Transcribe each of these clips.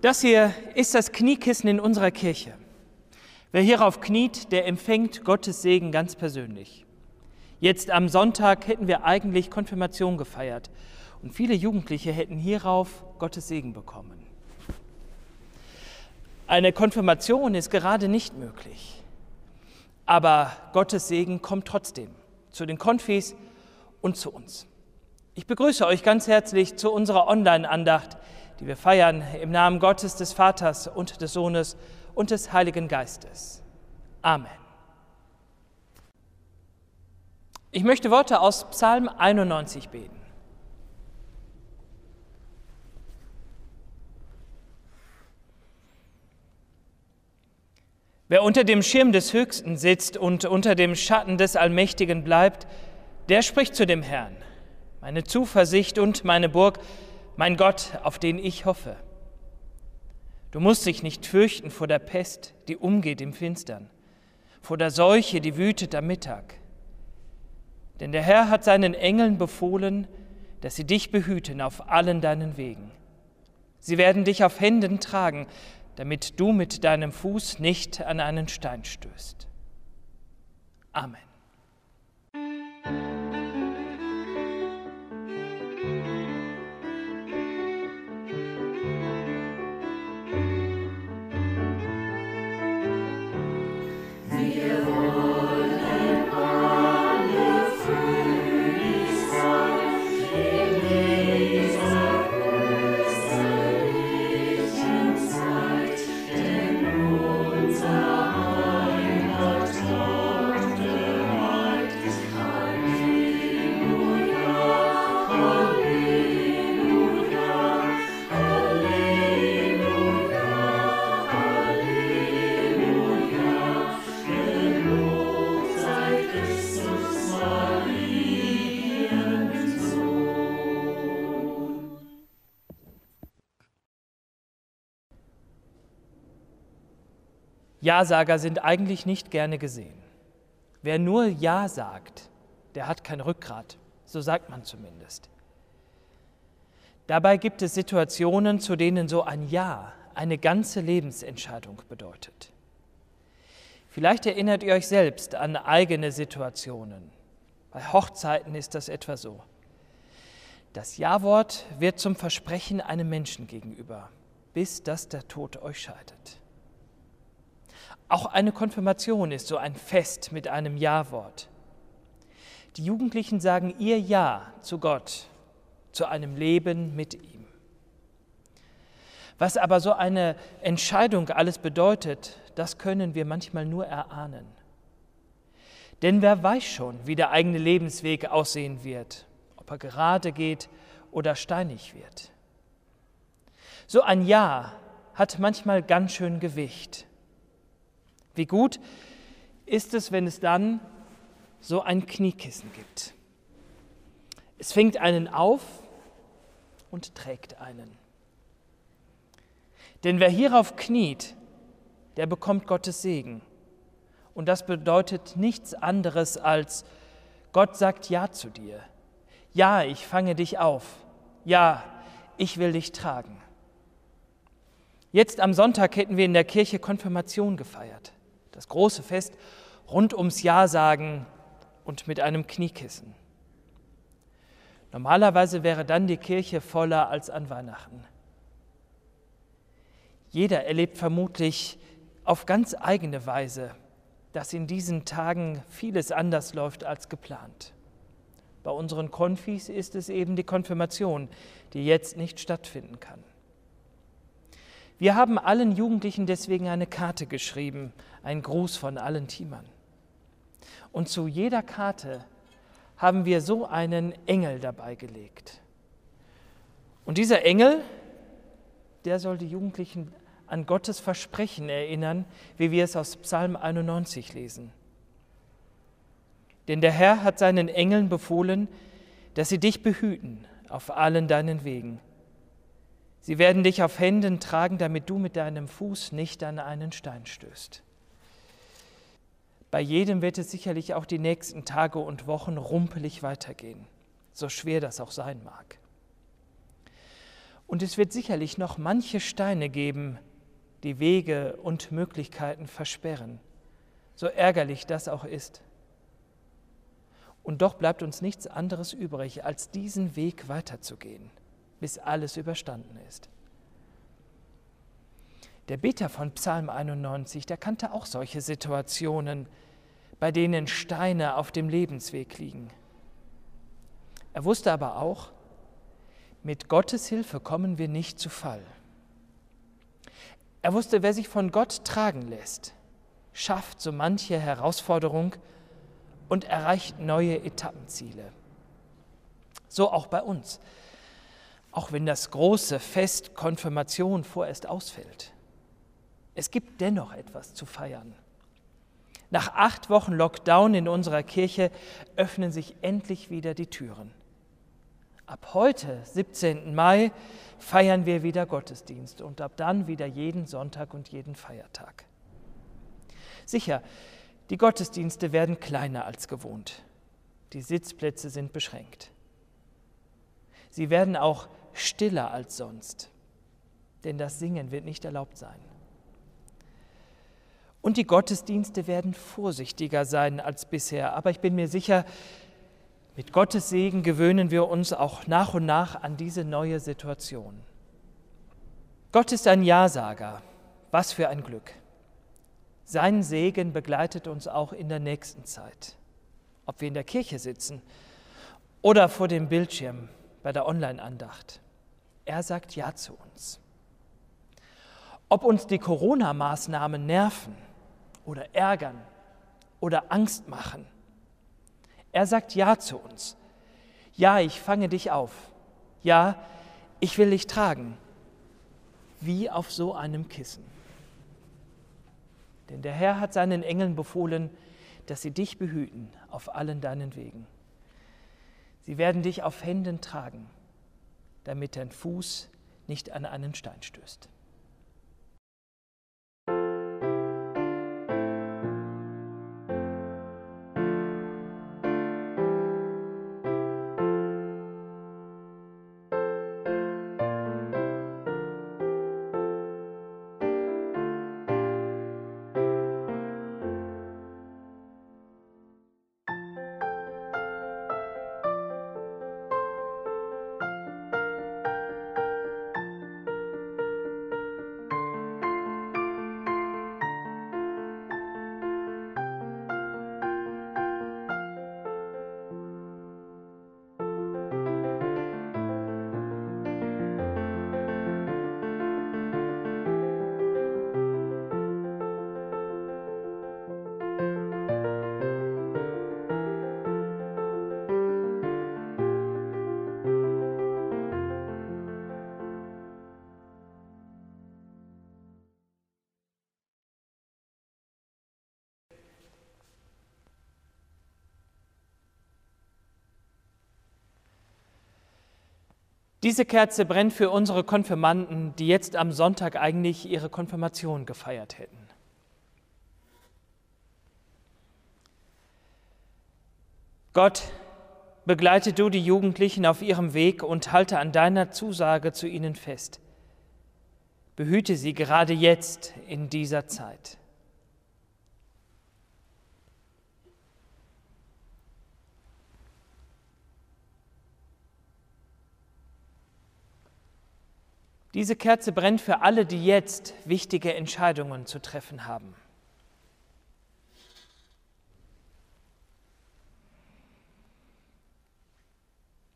Das hier ist das Kniekissen in unserer Kirche. Wer hierauf kniet, der empfängt Gottes Segen ganz persönlich. Jetzt am Sonntag hätten wir eigentlich Konfirmation gefeiert und viele Jugendliche hätten hierauf Gottes Segen bekommen. Eine Konfirmation ist gerade nicht möglich, aber Gottes Segen kommt trotzdem zu den Konfis und zu uns. Ich begrüße euch ganz herzlich zu unserer Online-Andacht die wir feiern im Namen Gottes, des Vaters und des Sohnes und des Heiligen Geistes. Amen. Ich möchte Worte aus Psalm 91 beten. Wer unter dem Schirm des Höchsten sitzt und unter dem Schatten des Allmächtigen bleibt, der spricht zu dem Herrn, meine Zuversicht und meine Burg, mein Gott, auf den ich hoffe. Du musst dich nicht fürchten vor der Pest, die umgeht im Finstern, vor der Seuche, die wütet am Mittag. Denn der Herr hat seinen Engeln befohlen, dass sie dich behüten auf allen deinen Wegen. Sie werden dich auf Händen tragen, damit du mit deinem Fuß nicht an einen Stein stößt. Amen. Ja-Sager sind eigentlich nicht gerne gesehen. Wer nur Ja sagt, der hat kein Rückgrat, so sagt man zumindest. Dabei gibt es Situationen, zu denen so ein Ja eine ganze Lebensentscheidung bedeutet. Vielleicht erinnert ihr euch selbst an eigene Situationen. Bei Hochzeiten ist das etwa so. Das Ja-Wort wird zum Versprechen einem Menschen gegenüber, bis dass der Tod euch scheidet. Auch eine Konfirmation ist so ein Fest mit einem Ja-Wort. Die Jugendlichen sagen ihr Ja zu Gott, zu einem Leben mit ihm. Was aber so eine Entscheidung alles bedeutet, das können wir manchmal nur erahnen. Denn wer weiß schon, wie der eigene Lebensweg aussehen wird, ob er gerade geht oder steinig wird. So ein Ja hat manchmal ganz schön Gewicht. Wie gut ist es, wenn es dann so ein Kniekissen gibt. Es fängt einen auf und trägt einen. Denn wer hierauf kniet, der bekommt Gottes Segen. Und das bedeutet nichts anderes als, Gott sagt Ja zu dir. Ja, ich fange dich auf. Ja, ich will dich tragen. Jetzt am Sonntag hätten wir in der Kirche Konfirmation gefeiert das große Fest rund ums Jahr sagen und mit einem Kniekissen. Normalerweise wäre dann die Kirche voller als an Weihnachten. Jeder erlebt vermutlich auf ganz eigene Weise, dass in diesen Tagen vieles anders läuft als geplant. Bei unseren Konfis ist es eben die Konfirmation, die jetzt nicht stattfinden kann. Wir haben allen Jugendlichen deswegen eine Karte geschrieben, einen Gruß von allen Teamern. Und zu jeder Karte haben wir so einen Engel dabei gelegt. Und dieser Engel, der soll die Jugendlichen an Gottes Versprechen erinnern, wie wir es aus Psalm 91 lesen. Denn der Herr hat seinen Engeln befohlen, dass sie dich behüten auf allen deinen Wegen Sie werden dich auf Händen tragen, damit du mit deinem Fuß nicht an einen Stein stößt. Bei jedem wird es sicherlich auch die nächsten Tage und Wochen rumpelig weitergehen, so schwer das auch sein mag. Und es wird sicherlich noch manche Steine geben, die Wege und Möglichkeiten versperren, so ärgerlich das auch ist. Und doch bleibt uns nichts anderes übrig, als diesen Weg weiterzugehen, bis alles überstanden ist. Der Beter von Psalm 91, der kannte auch solche Situationen, bei denen Steine auf dem Lebensweg liegen. Er wusste aber auch, mit Gottes Hilfe kommen wir nicht zu Fall. Er wusste, wer sich von Gott tragen lässt, schafft so manche Herausforderung und erreicht neue Etappenziele. So auch bei uns, auch wenn das große Fest Konfirmation vorerst ausfällt. Es gibt dennoch etwas zu feiern. Nach acht Wochen Lockdown in unserer Kirche öffnen sich endlich wieder die Türen. Ab heute, 17. Mai, feiern wir wieder Gottesdienst und ab dann wieder jeden Sonntag und jeden Feiertag. Sicher, die Gottesdienste werden kleiner als gewohnt. Die Sitzplätze sind beschränkt. Sie werden auch stiller als sonst, denn das Singen wird nicht erlaubt sein. Und die Gottesdienste werden vorsichtiger sein als bisher, aber ich bin mir sicher, mit Gottes Segen gewöhnen wir uns auch nach und nach an diese neue Situation. Gott ist ein Ja-Sager. Was für ein Glück. Sein Segen begleitet uns auch in der nächsten Zeit. Ob wir in der Kirche sitzen oder vor dem Bildschirm bei der Online-Andacht. Er sagt Ja zu uns. Ob uns die Corona-Maßnahmen nerven oder ärgern oder Angst machen – er sagt Ja zu uns. Ja, ich fange dich auf. Ja, ich will dich tragen. Wie auf so einem Kissen. Denn der Herr hat seinen Engeln befohlen, dass sie dich behüten auf allen deinen Wegen. Sie werden dich auf Händen tragen, damit dein Fuß nicht an einen Stein stößt. Diese Kerze brennt für unsere Konfirmanden, die jetzt am Sonntag eigentlich ihre Konfirmation gefeiert hätten. Gott, begleite du die Jugendlichen auf ihrem Weg und halte an deiner Zusage zu ihnen fest. Behüte sie gerade jetzt in dieser Zeit. Diese Kerze brennt für alle, die jetzt wichtige Entscheidungen zu treffen haben.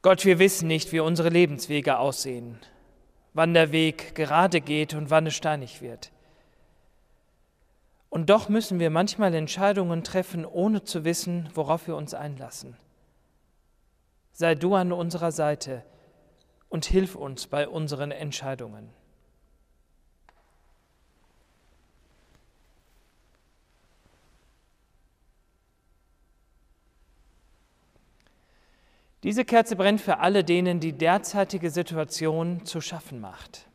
Gott, wir wissen nicht, wie unsere Lebenswege aussehen, wann der Weg gerade geht und wann es steinig wird. Und doch müssen wir manchmal Entscheidungen treffen, ohne zu wissen, worauf wir uns einlassen. Sei du an unserer Seite, und hilf uns bei unseren Entscheidungen. Diese Kerze brennt für alle denen die derzeitige Situation zu schaffen macht.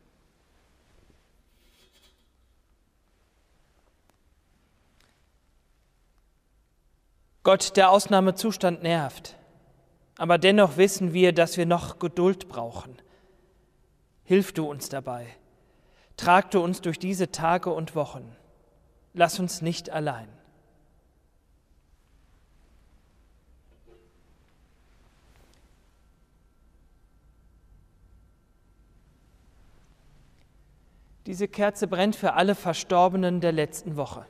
Gott, der Ausnahmezustand nervt aber dennoch wissen wir, dass wir noch Geduld brauchen. Hilf du uns dabei. Trag du uns durch diese Tage und Wochen. Lass uns nicht allein. Diese Kerze brennt für alle Verstorbenen der letzten Woche.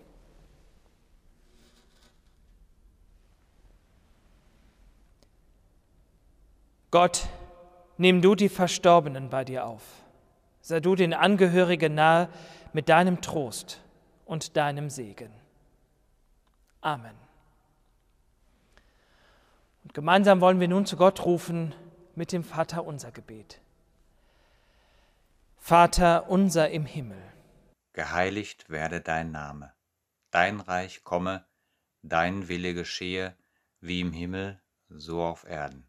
Gott, nimm du die Verstorbenen bei dir auf. Sei du den Angehörigen nahe mit deinem Trost und deinem Segen. Amen. Und gemeinsam wollen wir nun zu Gott rufen mit dem Vater unser Gebet. Vater unser im Himmel. Geheiligt werde dein Name. Dein Reich komme, dein Wille geschehe, wie im Himmel, so auf Erden.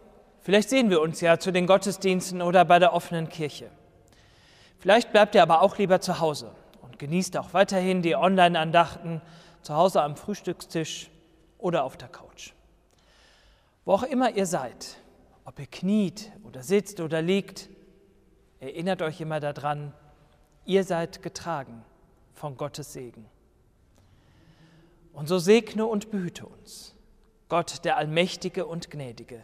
Vielleicht sehen wir uns ja zu den Gottesdiensten oder bei der offenen Kirche. Vielleicht bleibt ihr aber auch lieber zu Hause und genießt auch weiterhin die Online-Andachten zu Hause am Frühstückstisch oder auf der Couch. Wo auch immer ihr seid, ob ihr kniet oder sitzt oder liegt, erinnert euch immer daran, ihr seid getragen von Gottes Segen. Und so segne und behüte uns, Gott der Allmächtige und Gnädige,